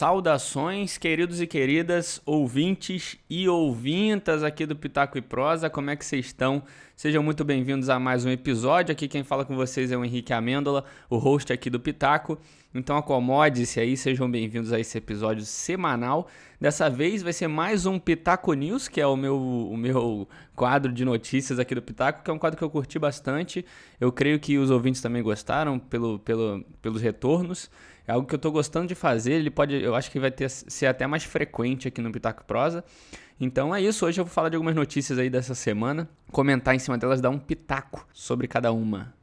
Saudações, queridos e queridas, ouvintes e ouvintas aqui do Pitaco e Prosa, como é que vocês estão? Sejam muito bem-vindos a mais um episódio. Aqui quem fala com vocês é o Henrique Amêndola, o host aqui do Pitaco. Então acomode-se aí, sejam bem-vindos a esse episódio semanal. Dessa vez vai ser mais um Pitaco News, que é o meu, o meu quadro de notícias aqui do Pitaco, que é um quadro que eu curti bastante. Eu creio que os ouvintes também gostaram pelo, pelo, pelos retornos. É algo que eu estou gostando de fazer. Ele pode, eu acho que vai ter, ser até mais frequente aqui no Pitaco Prosa. Então é isso. Hoje eu vou falar de algumas notícias aí dessa semana, comentar em cima delas, dar um pitaco sobre cada uma.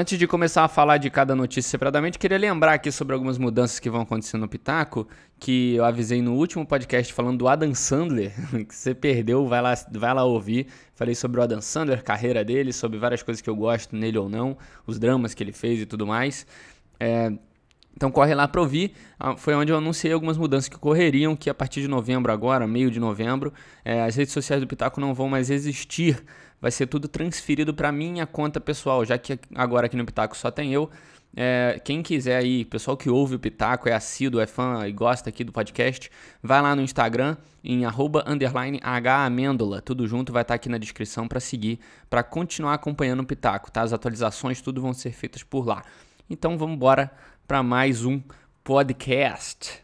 Antes de começar a falar de cada notícia separadamente, queria lembrar aqui sobre algumas mudanças que vão acontecer no Pitaco, que eu avisei no último podcast falando do Adam Sandler, que você perdeu, vai lá, vai lá ouvir. Falei sobre o Adam Sandler, carreira dele, sobre várias coisas que eu gosto nele ou não, os dramas que ele fez e tudo mais. É, então corre lá para ouvir. Ah, foi onde eu anunciei algumas mudanças que ocorreriam, que a partir de novembro agora, meio de novembro, é, as redes sociais do Pitaco não vão mais existir vai ser tudo transferido para minha conta pessoal, já que agora aqui no Pitaco só tem eu. É, quem quiser aí, pessoal que ouve o Pitaco, é assíduo, é fã e gosta aqui do podcast, vai lá no Instagram em arroba tudo junto, vai estar tá aqui na descrição para seguir, para continuar acompanhando o Pitaco, tá? As atualizações, tudo vão ser feitas por lá. Então vamos embora para mais um podcast.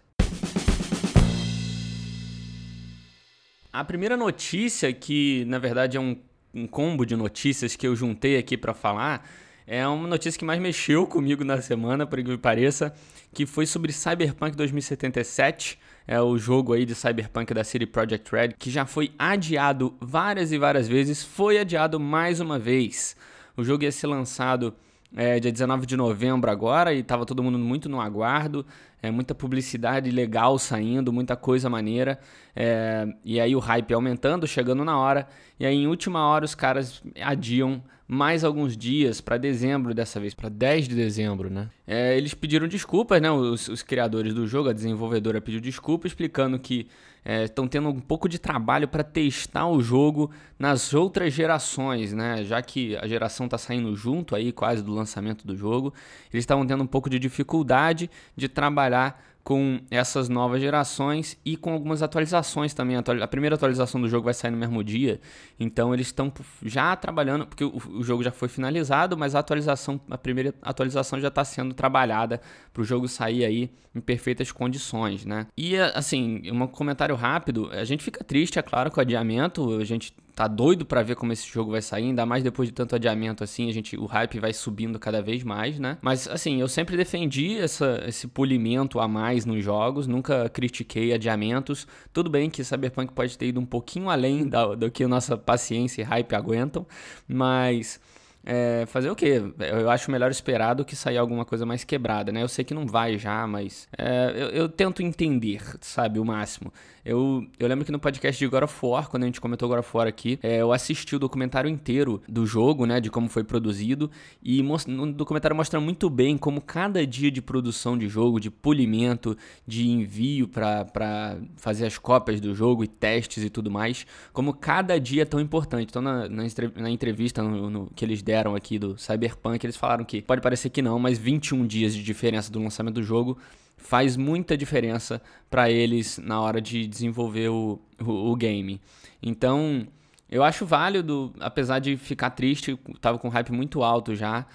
A primeira notícia, que na verdade é um um combo de notícias que eu juntei aqui para falar. É uma notícia que mais mexeu comigo na semana, por que pareça, que foi sobre Cyberpunk 2077, é o jogo aí de Cyberpunk da City Project Red, que já foi adiado várias e várias vezes, foi adiado mais uma vez. O jogo ia ser lançado é, dia 19 de novembro agora e estava todo mundo muito no aguardo, é, muita publicidade legal saindo, muita coisa maneira, é, e aí o hype aumentando, chegando na hora, e aí em última hora os caras adiam mais alguns dias para dezembro dessa vez, para 10 de dezembro, né? É, eles pediram desculpas, né? Os, os, criadores do jogo, a desenvolvedora pediu desculpa, explicando que estão é, tendo um pouco de trabalho para testar o jogo nas outras gerações, né? Já que a geração está saindo junto aí, quase do lançamento do jogo, eles estavam tendo um pouco de dificuldade de trabalhar com essas novas gerações e com algumas atualizações também. A primeira atualização do jogo vai sair no mesmo dia, então eles estão já trabalhando, porque o jogo já foi finalizado, mas a atualização, a primeira atualização já está sendo trabalhada para o jogo sair aí em perfeitas condições, né? E assim, um comentário rápido, a gente fica triste, é claro, com o adiamento, a gente tá doido para ver como esse jogo vai sair, ainda mais depois de tanto adiamento assim, a gente o hype vai subindo cada vez mais, né? Mas assim, eu sempre defendi essa, esse polimento a mais nos jogos, nunca critiquei adiamentos. Tudo bem que Cyberpunk pode ter ido um pouquinho além da, do que a nossa paciência e hype aguentam, mas é, fazer o quê? Eu acho melhor esperar do que sair alguma coisa mais quebrada, né? Eu sei que não vai já, mas é, eu, eu, tento entender, sabe, o máximo. Eu, eu lembro que no podcast de God of War, quando a gente comentou God of War aqui, é, eu assisti o documentário inteiro do jogo, né, de como foi produzido, e no documentário mostra muito bem como cada dia de produção de jogo, de polimento, de envio para fazer as cópias do jogo e testes e tudo mais, como cada dia é tão importante. Então, na, na entrevista no, no, que eles deram aqui do Cyberpunk, eles falaram que pode parecer que não, mas 21 dias de diferença do lançamento do jogo faz muita diferença para eles na hora de desenvolver o, o, o, game. Então, eu acho válido, apesar de ficar triste, tava com hype muito alto já,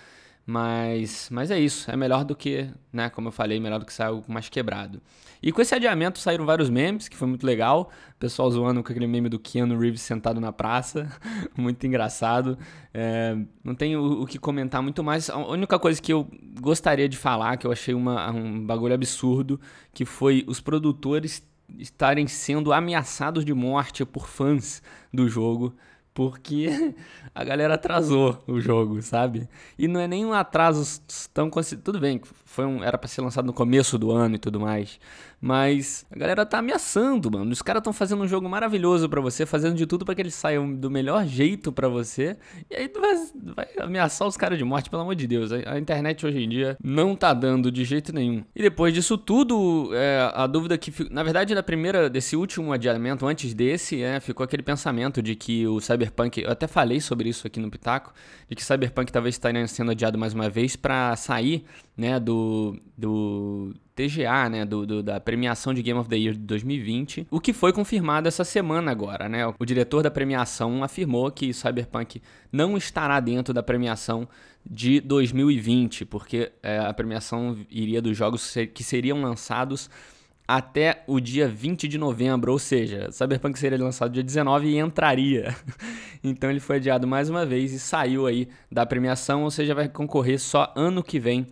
mas, mas é isso, é melhor do que, né, como eu falei, melhor do que sair algo mais quebrado. E com esse adiamento saíram vários memes, que foi muito legal. O pessoal zoando com aquele meme do Keanu Reeves sentado na praça, muito engraçado. É, não tenho o, o, que comentar muito mais. A única coisa que eu gostaria de falar, que eu achei uma, um bagulho absurdo, que foi os produtores estarem sendo ameaçados de morte por fãs do jogo porque a galera atrasou o jogo, sabe? E não é nem um atraso tão tudo bem, foi um, era para ser lançado no começo do ano e tudo mais, mas a galera tá ameaçando, mano. Os caras estão fazendo um jogo maravilhoso para você, fazendo de tudo para que ele saia do melhor jeito para você. E aí tu vai, vai ameaçar os caras de morte, pelo amor de Deus. A, internet hoje em dia não tá dando de jeito nenhum. E depois disso tudo, é, a dúvida que, na verdade, da primeira desse último adiamento, antes desse, é, ficou aquele pensamento de que o Cyber Cyberpunk, eu até falei sobre isso aqui no Pitaco, de que Cyberpunk talvez estaria sendo adiado mais uma vez para sair, né, do, do TGA, né, do, do, da premiação de Game of the Year de 2020, o que foi confirmado essa semana agora, né? O diretor da premiação afirmou que Cyberpunk não estará dentro da premiação de 2020, porque é, a premiação iria dos jogos que seriam lançados até o dia 20 de novembro, ou seja, Cyberpunk seria lançado dia 19 e entraria. então ele foi adiado mais uma vez e saiu aí da premiação, ou seja, vai concorrer só ano que vem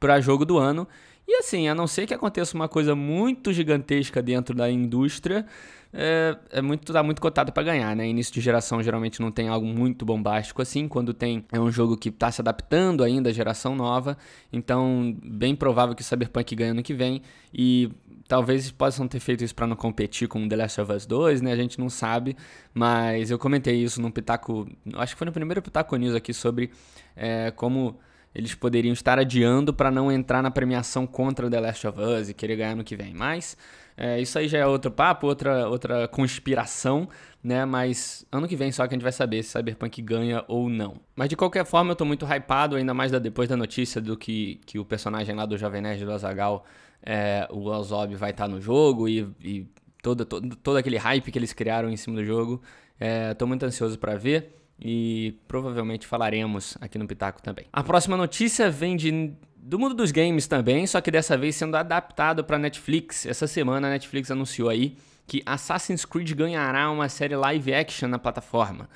para jogo do ano. E assim, a não ser que aconteça uma coisa muito gigantesca dentro da indústria, é, é muito tá muito cotado para ganhar, né? Início de geração geralmente não tem algo muito bombástico assim, quando tem é um jogo que está se adaptando ainda à geração nova, então bem provável que o Cyberpunk ganhe ano que vem e talvez possam ter feito isso para não competir com The Last of Us 2, né? A gente não sabe, mas eu comentei isso no Pitaco, acho que foi no primeiro Pitaco News aqui sobre é, como eles poderiam estar adiando para não entrar na premiação contra The Last of Us e querer ganhar no que vem. Mas é, isso aí já é outro papo, outra, outra conspiração, né? Mas ano que vem só que a gente vai saber se Cyberpunk ganha ou não. Mas de qualquer forma, eu tô muito hypado, ainda mais depois da notícia do que, que o personagem lá do Jovem Nerd do Azagal, é, o Ozob, vai estar tá no jogo e, e todo, todo, todo aquele hype que eles criaram em cima do jogo. É, tô muito ansioso para ver e provavelmente falaremos aqui no Pitaco também. A próxima notícia vem de, do mundo dos games também, só que dessa vez sendo adaptado para Netflix. Essa semana a Netflix anunciou aí que Assassin's Creed ganhará uma série live action na plataforma.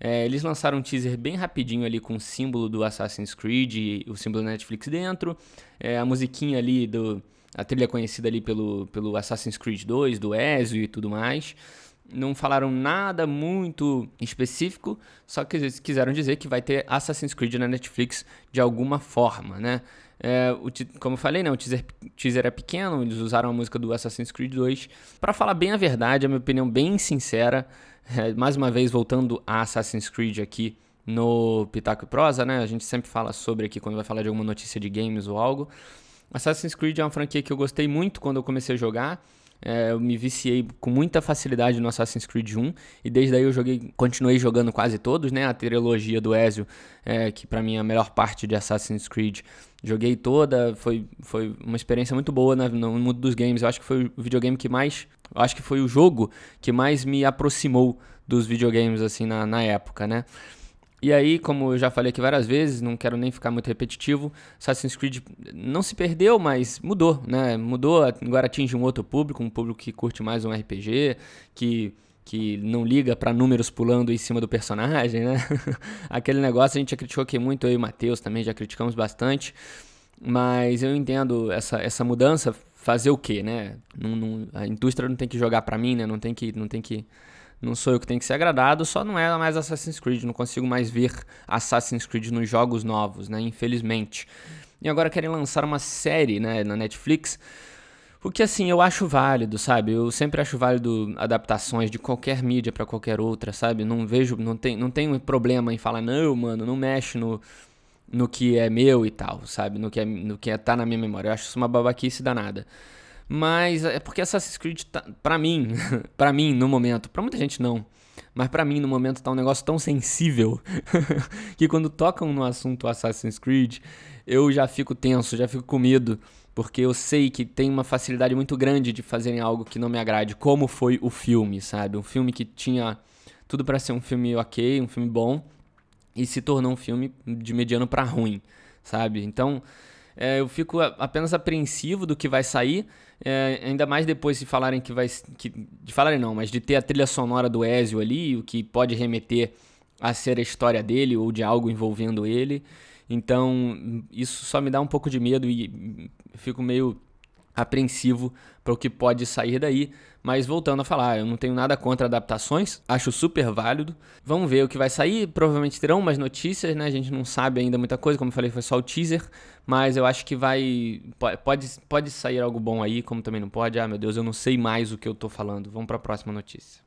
É, eles lançaram um teaser bem rapidinho ali com o símbolo do Assassin's Creed e o símbolo da Netflix dentro. É, a musiquinha ali do. A trilha conhecida ali pelo, pelo Assassin's Creed 2, do Ezio e tudo mais não falaram nada muito específico, só que eles quiseram dizer que vai ter Assassin's Creed na Netflix de alguma forma, né? É, o, como eu falei, né, o teaser, teaser é pequeno, eles usaram a música do Assassin's Creed 2. Para falar bem a verdade, a minha opinião bem sincera, é, mais uma vez voltando a Assassin's Creed aqui no Pitaco e Prosa, né? A gente sempre fala sobre aqui quando vai falar de alguma notícia de games ou algo. Assassin's Creed é uma franquia que eu gostei muito quando eu comecei a jogar. É, eu me viciei com muita facilidade no Assassin's Creed 1 e desde aí eu joguei, continuei jogando quase todos, né? A trilogia do Ezio, é, que para mim é a melhor parte de Assassin's Creed, joguei toda, foi, foi uma experiência muito boa né, no mundo dos games. Eu acho que foi o videogame que mais, eu acho que foi o jogo que mais me aproximou dos videogames assim na, na época, né? E aí, como eu já falei aqui várias vezes, não quero nem ficar muito repetitivo, Assassin's Creed não se perdeu, mas mudou, né? Mudou, agora atinge um outro público, um público que curte mais um RPG, que que não liga para números pulando em cima do personagem, né? Aquele negócio a gente já criticou aqui muito, eu e o Matheus também já criticamos bastante, mas eu entendo essa, essa mudança fazer o quê, né? Não, não, a indústria não tem que jogar para mim, né? Não tem que, não tem que não sou eu que tenho que ser agradado, só não é mais Assassin's Creed, não consigo mais ver Assassin's Creed nos jogos novos, né, infelizmente. E agora querem lançar uma série, né, na Netflix, o que assim, eu acho válido, sabe? Eu sempre acho válido adaptações de qualquer mídia para qualquer outra, sabe? Não vejo, não tem, não tenho problema em falar não, mano, não mexe no no que é meu e tal, sabe? No que é, no que é, tá na minha memória. Eu acho isso uma babaquice danada. Mas é porque Assassin's Creed, tá, pra mim, pra mim no momento, pra muita gente não, mas pra mim no momento tá um negócio tão sensível que quando tocam no assunto Assassin's Creed, eu já fico tenso, já fico com medo, porque eu sei que tem uma facilidade muito grande de fazerem algo que não me agrade, como foi o filme, sabe? Um filme que tinha tudo para ser um filme ok, um filme bom, e se tornou um filme de mediano para ruim, sabe? Então, é, eu fico apenas apreensivo do que vai sair, é, ainda mais depois de falarem que vai. Que, de falarem não, mas de ter a trilha sonora do Ezio ali, o que pode remeter a ser a história dele ou de algo envolvendo ele. Então, isso só me dá um pouco de medo e fico meio apreensivo para o que pode sair daí. Mas voltando a falar, eu não tenho nada contra adaptações, acho super válido. Vamos ver o que vai sair. Provavelmente terão mais notícias, né? A gente não sabe ainda muita coisa, como eu falei, foi só o teaser. Mas eu acho que vai. Pode, pode sair algo bom aí, como também não pode. Ah, meu Deus, eu não sei mais o que eu tô falando. Vamos para a próxima notícia.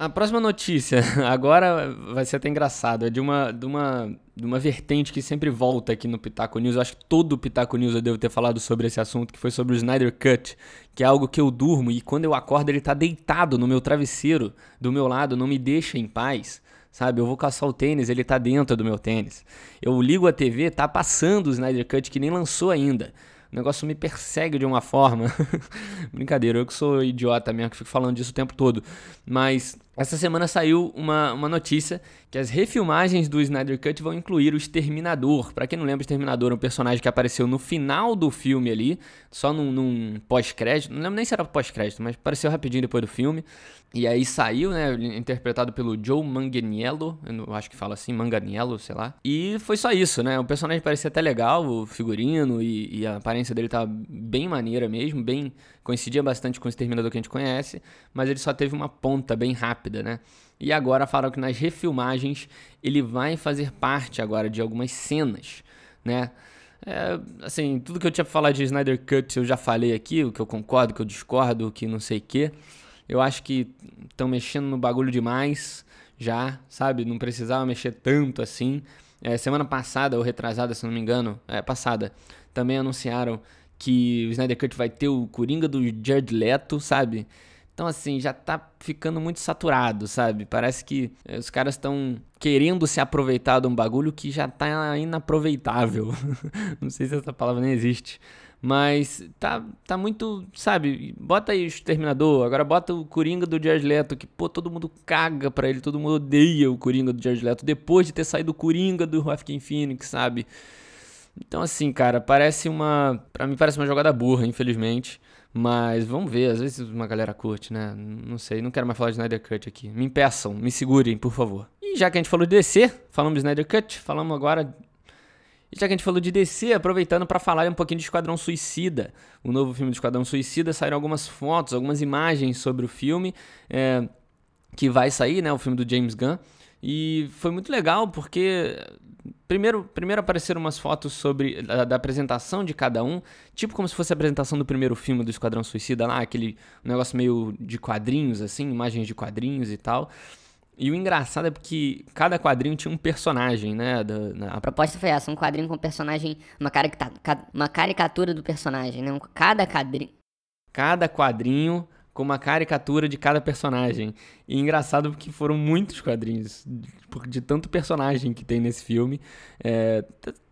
A próxima notícia, agora vai ser até engraçado, é de uma, de uma, de uma vertente que sempre volta aqui no Pitaco News. Eu acho que todo o Pitaco News eu devo ter falado sobre esse assunto, que foi sobre o Snyder Cut, que é algo que eu durmo e quando eu acordo ele tá deitado no meu travesseiro, do meu lado, não me deixa em paz. Sabe, eu vou caçar o tênis, ele tá dentro do meu tênis. Eu ligo a TV, tá passando o Snyder Cut que nem lançou ainda. O negócio me persegue de uma forma. Brincadeira, eu que sou idiota mesmo, que fico falando disso o tempo todo. Mas essa semana saiu uma, uma notícia que as refilmagens do Snyder Cut vão incluir o Exterminador. Para quem não lembra, o Exterminador é um personagem que apareceu no final do filme ali, só num, num pós-crédito. Não lembro nem se era pós-crédito, mas apareceu rapidinho depois do filme. E aí saiu, né, interpretado pelo Joe Manganiello, eu acho que fala assim, Manganiello, sei lá. E foi só isso, né? O personagem parecia até legal, o figurino e, e a aparência dele tá bem maneira mesmo, bem coincidia bastante com o Exterminador que a gente conhece, mas ele só teve uma ponta bem rápida, né? E agora falaram que nas refilmagens ele vai fazer parte agora de algumas cenas, né? É, assim, tudo que eu tinha pra falar de Snyder Cut eu já falei aqui, o que eu concordo, o que eu discordo, o que não sei o que. Eu acho que estão mexendo no bagulho demais já, sabe? Não precisava mexer tanto assim. É, semana passada, ou retrasada, se não me engano, é passada, também anunciaram que o Snyder Cut vai ter o Coringa do Jared Leto, sabe? Então, assim, já tá ficando muito saturado, sabe? Parece que eh, os caras estão querendo se aproveitar de um bagulho que já tá inaproveitável. Não sei se essa palavra nem existe. Mas tá, tá muito, sabe? Bota aí o Exterminador, agora bota o Coringa do Jared Leto, que, pô, todo mundo caga pra ele, todo mundo odeia o Coringa do Jared Leto, depois de ter saído o Coringa do Joaquin Phoenix, sabe? Então, assim, cara, parece uma. Pra mim, parece uma jogada burra, infelizmente. Mas vamos ver, às vezes uma galera curte, né? Não sei, não quero mais falar de Snyder Cut aqui. Me impeçam, me segurem, por favor. E já que a gente falou de DC, falamos de Snyder Cut, falamos agora. E já que a gente falou de DC, aproveitando para falar um pouquinho de Esquadrão Suicida. O novo filme do Esquadrão Suicida saíram algumas fotos, algumas imagens sobre o filme. É, que vai sair, né? O filme do James Gunn. E foi muito legal porque Primeiro, primeiro apareceram umas fotos sobre da, da, apresentação de cada um, tipo como se fosse a apresentação do primeiro filme do Esquadrão Suicida lá, aquele negócio meio de quadrinhos assim, imagens de quadrinhos e tal. E o engraçado é porque cada quadrinho tinha um personagem, né? Da, na... A proposta foi essa, um quadrinho com um personagem, uma, caricatura, uma caricatura do personagem, né? Cada quadrinho. Cada quadrinho com uma caricatura de cada personagem. E engraçado porque foram muitos quadrinhos, de tanto personagem que tem nesse filme. É,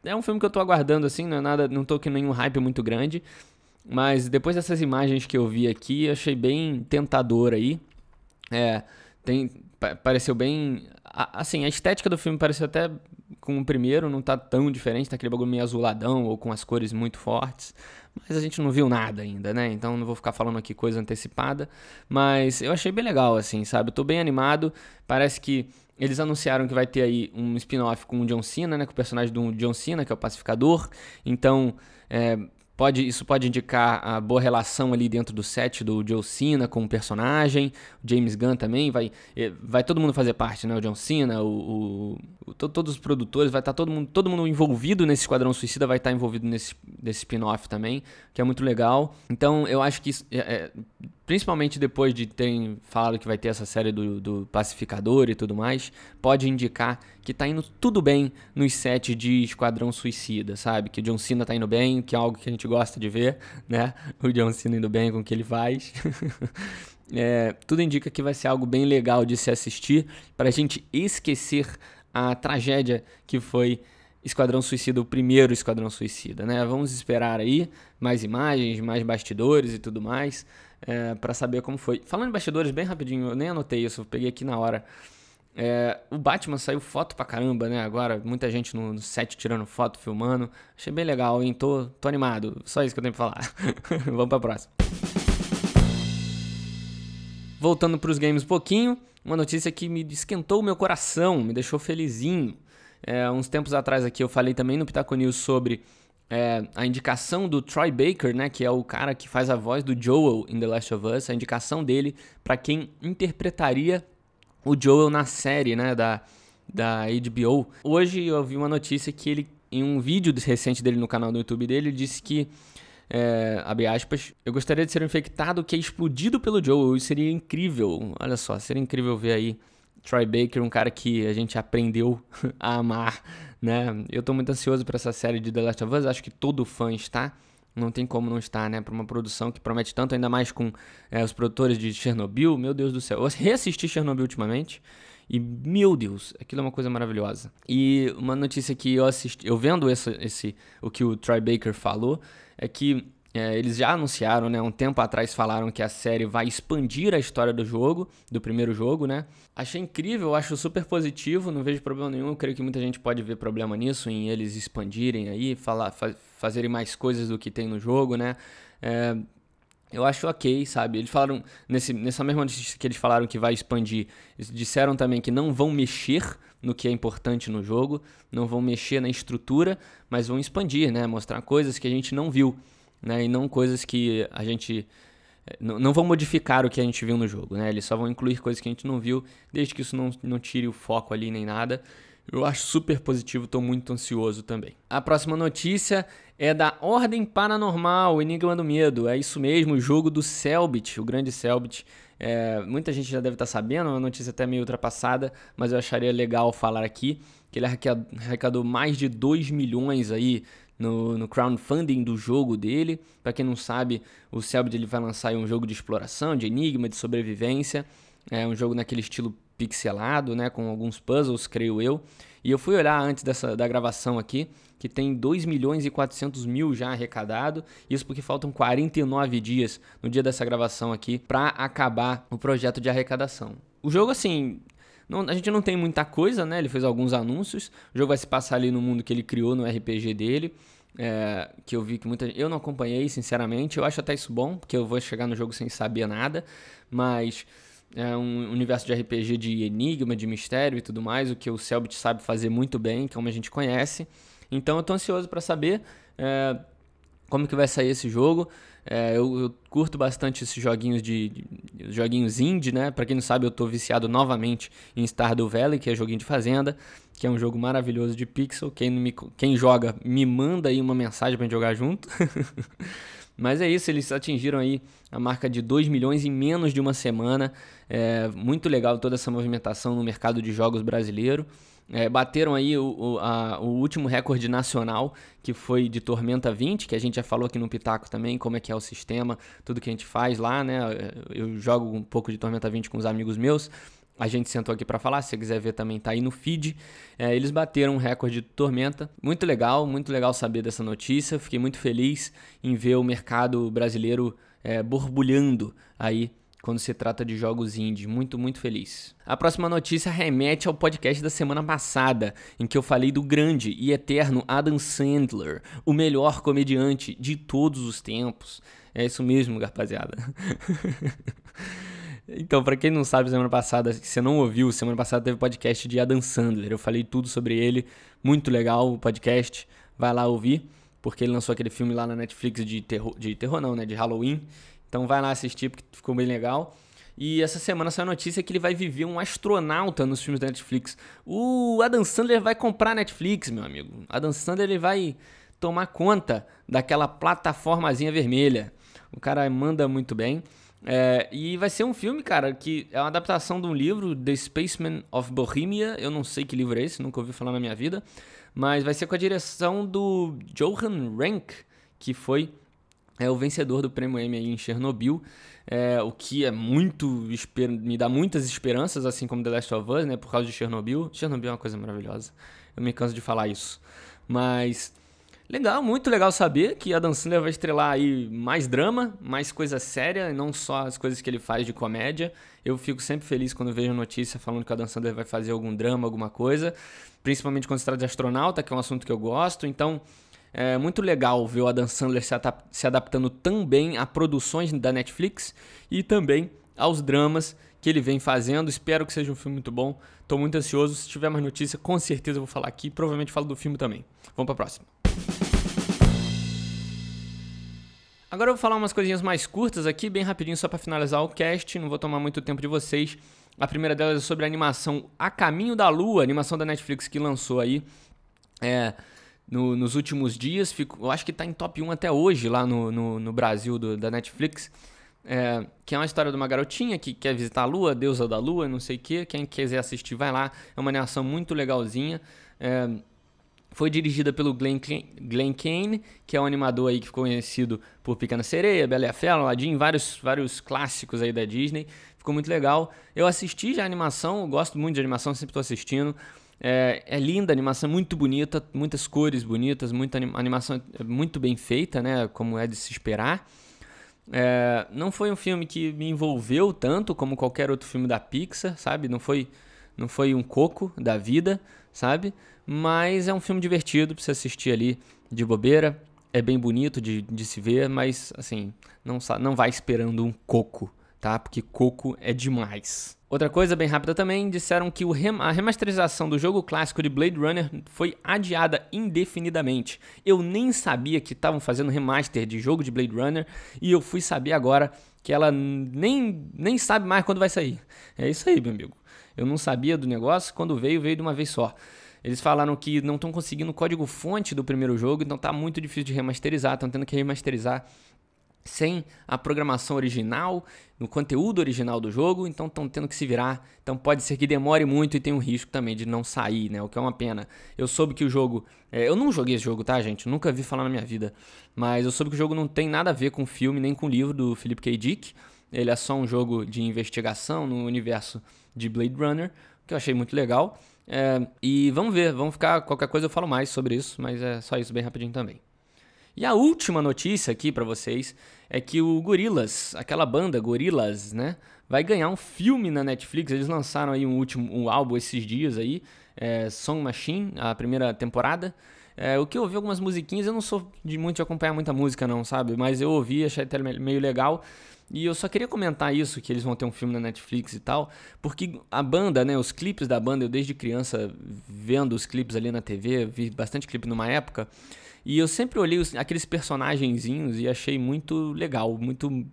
é um filme que eu tô aguardando, assim, não é nada, não tô com nenhum hype muito grande. Mas depois dessas imagens que eu vi aqui, achei bem tentador aí. É, tem, pareceu bem. Assim, a estética do filme pareceu até com o primeiro, não tá tão diferente, tá aquele bagulho meio azuladão ou com as cores muito fortes. Mas a gente não viu nada ainda, né? Então não vou ficar falando aqui coisa antecipada. Mas eu achei bem legal, assim, sabe? Eu tô bem animado. Parece que eles anunciaram que vai ter aí um spin-off com o John Cena, né? Com o personagem do John Cena, que é o pacificador. Então, é, Pode, isso pode indicar a boa relação ali dentro do set do Joe Cena com o personagem. O James Gunn também vai, eh, vai todo mundo fazer parte, né? O John Cena, o, o, todos os produtores, vai estar tá todo mundo, todo mundo envolvido nesse Esquadrão Suicida, vai estar tá envolvido nesse, nesse spin-off também, que é muito legal. Então eu acho que isso, é, é, principalmente depois de terem falado que vai ter essa série do, do Pacificador e tudo mais, pode indicar que tá indo tudo bem nos sets de Esquadrão Suicida, sabe? Que o John Cena tá indo bem, que é algo que a gente gosta de ver, né? O John Cena indo bem com o que ele faz. é, tudo indica que vai ser algo bem legal de se assistir, pra gente esquecer a tragédia que foi Esquadrão Suicida, o primeiro Esquadrão Suicida, né? Vamos esperar aí mais imagens, mais bastidores e tudo mais é, para saber como foi. Falando em bastidores, bem rapidinho, eu nem anotei isso, eu peguei aqui na hora. É, o Batman saiu foto pra caramba, né? Agora, muita gente no, no, set tirando foto, filmando. Achei bem legal, hein? Tô, tô animado. Só isso que eu tenho pra falar. Vamos pra próxima. Voltando pros games um pouquinho, uma notícia que me esquentou o meu coração, me deixou felizinho. É, uns tempos atrás aqui eu falei também no Pitaco News sobre é, a indicação do Troy Baker, né, que é o cara que faz a voz do Joel em The Last of Us, a indicação dele para quem interpretaria o Joel na série, né, da, da HBO. Hoje eu vi uma notícia que ele, em um vídeo recente dele no canal do YouTube dele, disse que é, abre aspas, eu gostaria de ser infectado que é explodido pelo Joe, isso seria incrível, olha só, seria incrível ver aí Troy Baker, um cara que a gente aprendeu a amar, né? Eu tô muito ansioso para essa série de The Last of Us, acho que todo fã está, não tem como não estar, né? Para uma produção que promete tanto, ainda mais com é, os produtores de Chernobyl. Meu Deus do céu. Eu reassisti Chernobyl ultimamente e, meu Deus, aquilo é uma coisa maravilhosa. E uma notícia que eu assisti, eu vendo esse, o que o Troy Baker falou, é que é, eles já anunciaram, né? Um tempo atrás falaram que a série vai expandir a história do jogo, do primeiro jogo, né? Achei incrível, acho super positivo, não vejo problema nenhum. creio que muita gente pode ver problema nisso, em eles expandirem aí, falar, fa fazerem mais coisas do que tem no jogo, né? É, eu acho ok, sabe? Eles falaram, nesse, nessa mesma notícia que eles falaram que vai expandir, disseram também que não vão mexer no que é importante no jogo, não vão mexer na estrutura, mas vão expandir, né? Mostrar coisas que a gente não viu né? E não coisas que a gente eh, não, não vão modificar o que a gente viu no jogo, né? Eles só vão incluir coisas que a gente não viu, desde que isso não, não tire o foco ali nem nada. Eu acho super positivo, estou muito ansioso também. A próxima notícia é da Ordem Paranormal, Enigma do Medo. É isso mesmo, o jogo do Selbit, o grande Selbit. É, muita gente já deve estar tá sabendo, é uma notícia até meio ultrapassada, mas eu acharia legal falar aqui que ele arrecadou mais de 2 milhões aí no, no crowdfunding do jogo dele. Para quem não sabe, o Selbit ele vai lançar um jogo de exploração, de enigma, de sobrevivência. É um jogo naquele estilo pixelado, né, com alguns puzzles, creio eu. E eu fui olhar antes dessa, da gravação aqui, que tem 2 milhões e 400 mil já arrecadado. Isso porque faltam 49 dias no dia dessa gravação aqui para acabar o projeto de arrecadação. O jogo, assim, não, a gente não tem muita coisa, né? Ele fez alguns anúncios. O jogo vai se passar ali no mundo que ele criou no RPG dele. É, que eu vi que muita Eu não acompanhei, sinceramente. Eu acho até isso bom, porque eu vou chegar no jogo sem saber nada. Mas é um universo de RPG de enigma, de mistério e tudo mais, o que o Selbit sabe fazer muito bem, como a gente conhece. Então eu tô ansioso para saber é, como que vai sair esse jogo. É, eu, eu, curto bastante esses joguinhos de, de joguinhos indie, né? Para quem não sabe, eu tô viciado novamente em Stardew Valley, que é joguinho de fazenda, que é um jogo maravilhoso de pixel. Quem, me, quem joga, me manda aí uma mensagem pra gente jogar junto. Mas é isso, eles atingiram aí a marca de 2 milhões em menos de uma semana. É muito legal toda essa movimentação no mercado de jogos brasileiro. É, bateram aí o, o, a, o, último recorde nacional, que foi de Tormenta 20, que a gente já falou aqui no Pitaco também, como é que é o sistema, tudo que a gente faz lá, né? Eu jogo um pouco de Tormenta 20 com os amigos meus. A gente sentou aqui para falar, se você quiser ver também tá aí no feed. É, eles bateram um recorde de Tormenta. Muito legal, muito legal saber dessa notícia. Fiquei muito feliz em ver o mercado brasileiro é, borbulhando aí quando se trata de jogos indie. Muito, muito feliz. A próxima notícia remete ao podcast da semana passada, em que eu falei do grande e eterno Adam Sandler, o melhor comediante de todos os tempos. É isso mesmo, rapaziada. Então, para quem não sabe, semana passada, se você não ouviu, semana passada teve podcast de Adam Sandler. Eu falei tudo sobre ele, muito legal o podcast. Vai lá ouvir, porque ele lançou aquele filme lá na Netflix de terror, de terror não, né, de Halloween, então vai lá assistir porque ficou bem legal. E essa semana saiu a notícia que ele vai viver um astronauta nos filmes da Netflix. O Adam Sandler vai comprar a Netflix, meu amigo. Adam Sandler ele vai tomar conta daquela plataformazinha vermelha. O cara manda muito bem. É, e vai ser um filme, cara, que é uma adaptação de um livro, The Spaceman of Bohemia. Eu não sei que livro é esse, nunca ouvi falar na minha vida. Mas vai ser com a direção do Johan Rank, que foi é o vencedor do prêmio Emmy em Chernobyl, é, o que é muito me dá muitas esperanças, assim como The Last of Us, né, por causa de Chernobyl. Chernobyl é uma coisa maravilhosa. Eu me canso de falar isso, mas legal, muito legal saber que a Dan Sandler vai estrelar aí mais drama, mais coisa séria, e não só as coisas que ele faz de comédia. Eu fico sempre feliz quando vejo notícia falando que a Dan Sandler vai fazer algum drama, alguma coisa, principalmente quando se trata de astronauta, que é um assunto que eu gosto. Então, é muito legal ver o Adam Sandler se, se adaptando também a produções da Netflix e também aos dramas que ele vem fazendo. Espero que seja um filme muito bom. Estou muito ansioso. Se tiver mais notícia, com certeza vou falar aqui. Provavelmente falo do filme também. Vamos para a próxima. Agora eu vou falar umas coisinhas mais curtas aqui, bem rapidinho, só para finalizar o cast. Não vou tomar muito tempo de vocês. A primeira delas é sobre a animação A Caminho da Lua, animação da Netflix que lançou aí. É, no, nos últimos dias. Fico, eu acho que está em top 1 até hoje lá no, no, no Brasil do, da Netflix. É, que é uma história de uma garotinha que quer visitar a lua, deusa da lua, não sei o que. Quem quiser assistir, vai lá. É uma animação muito legalzinha. É, foi dirigida pelo Glenn, Glenn Kane, que é um animador aí que ficou conhecido por Pequena Sereia, Bela e a Fera, Aladdin, vários, vários clássicos aí da Disney. Ficou muito legal. Eu assisti já a animação, gosto muito de animação, sempre estou assistindo. É, é, linda, a animação é muito bonita, muitas cores bonitas, muita anim animação é muito bem feita, né? Como é de se esperar. É, não foi um filme que me envolveu tanto como qualquer outro filme da Pixar, sabe? Não foi, não foi um coco da vida, sabe? Mas é um filme divertido pra você assistir ali de bobeira. É bem bonito de, de se ver, mas assim, não, não vai esperando um coco, tá? Porque coco é demais. Outra coisa bem rápida também, disseram que a remasterização do jogo clássico de Blade Runner foi adiada indefinidamente. Eu nem sabia que estavam fazendo remaster de jogo de Blade Runner e eu fui saber agora que ela nem, nem sabe mais quando vai sair. É isso aí, meu amigo. Eu não sabia do negócio, quando veio, veio de uma vez só. Eles falaram que não estão conseguindo o código fonte do primeiro jogo, então tá muito difícil de remasterizar, estão tendo que remasterizar sem a programação original, no conteúdo original do jogo, então estão tendo que se virar. Então pode ser que demore muito e tem um risco também de não sair, né? O que é uma pena. Eu soube que o jogo. É, eu não joguei esse jogo, tá, gente? Nunca vi falar na minha vida. Mas eu soube que o jogo não tem nada a ver com o filme nem com o livro do Philip K. Dick. Ele é só um jogo de investigação no universo de Blade Runner, que eu achei muito legal. É, e vamos ver, vamos ficar. Qualquer coisa eu falo mais sobre isso, mas é só isso bem rapidinho também. E a última notícia aqui para vocês é que o Gorillaz, aquela banda Gorillaz, né, vai ganhar um filme na Netflix. Eles lançaram aí um último um álbum esses dias aí, é, Song Machine, a primeira temporada. É, o que eu ouvi algumas musiquinhas, eu não sou de muito de acompanhar muita música não, sabe? Mas eu ouvi, achei até meio legal. E eu só queria comentar isso, que eles vão ter um filme na Netflix e tal, porque a banda, né, os clipes da banda, eu desde criança vendo os clipes ali na TV, vi bastante clipe numa época, e eu sempre olhei os, aqueles personagenzinhos e achei muito legal, muito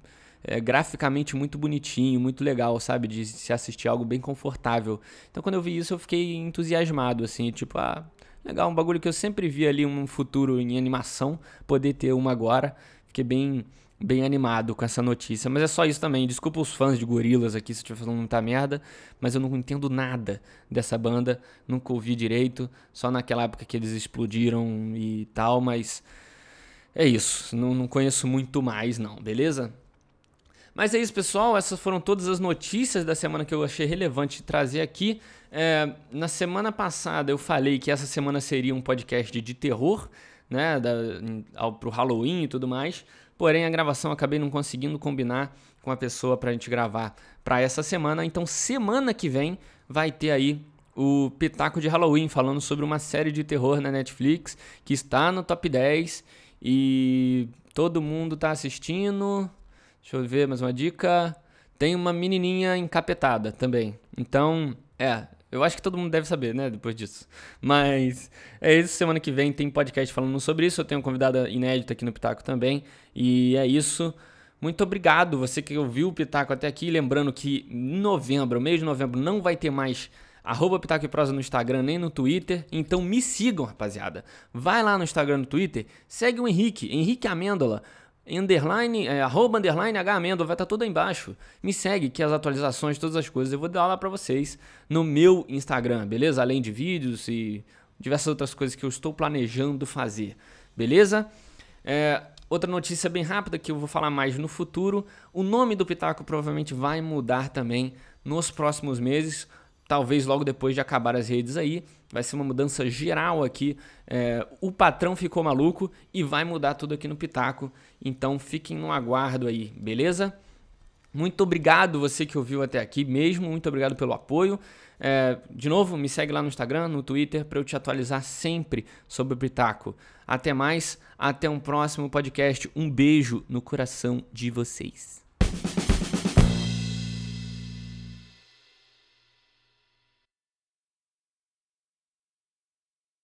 é, graficamente muito bonitinho, muito legal, sabe? De se assistir algo bem confortável. Então quando eu vi isso eu fiquei entusiasmado, assim, tipo, ah, legal, um bagulho que eu sempre vi ali um futuro em animação, poder ter uma agora. Fiquei bem bem animado com essa notícia. Mas é só isso também. Desculpa os fãs de Gorilas aqui se eu estiver falando muita merda, mas eu não entendo nada dessa banda, nunca ouvi direito, só naquela época que eles explodiram e tal, mas é isso. Não, não conheço muito mais, não, beleza? Mas é isso, pessoal. Essas foram todas as notícias da semana que eu achei relevante trazer aqui. É, na semana passada eu falei que essa semana seria um podcast de terror, né? Da, ao, pro Halloween e tudo mais. Porém, a gravação acabei não conseguindo combinar com a pessoa para a gente gravar para essa semana. Então, semana que vem vai ter aí o Pitaco de Halloween, falando sobre uma série de terror na Netflix que está no top 10 e todo mundo está assistindo. Deixa eu ver mais uma dica. Tem uma menininha encapetada também. Então, é, eu acho que todo mundo deve saber, né, depois disso. Mas é isso, semana que vem tem podcast falando sobre isso. Eu tenho convidada inédita aqui no Pitaco também. E é isso. Muito obrigado você que ouviu o Pitaco até aqui. Lembrando que em novembro, mês de novembro, não vai ter mais arroba Pitaco e Prosa no Instagram nem no Twitter. Então me sigam, rapaziada. Vai lá no Instagram no Twitter, segue o Henrique, Henrique Amêndola underline, é, arroba, underline, H Amendo, vai estar tá tudo aí embaixo. Me segue que as atualizações, todas as coisas eu vou dar lá para vocês no meu Instagram, beleza? Além de vídeos e diversas outras coisas que eu estou planejando fazer, beleza? É, outra notícia bem rápida que eu vou falar mais no futuro: o nome do Pitaco provavelmente vai mudar também nos próximos meses talvez logo depois de acabar as redes aí. Vai ser uma mudança geral aqui. É, o patrão ficou maluco e vai mudar tudo aqui no Pitaco. Então fiquem no aguardo aí, beleza? Muito obrigado você que ouviu até aqui mesmo. Muito obrigado pelo apoio. É, de novo, me segue lá no Instagram, no Twitter, para eu te atualizar sempre sobre o Pitaco. Até mais, até um próximo podcast. Um beijo no coração de vocês.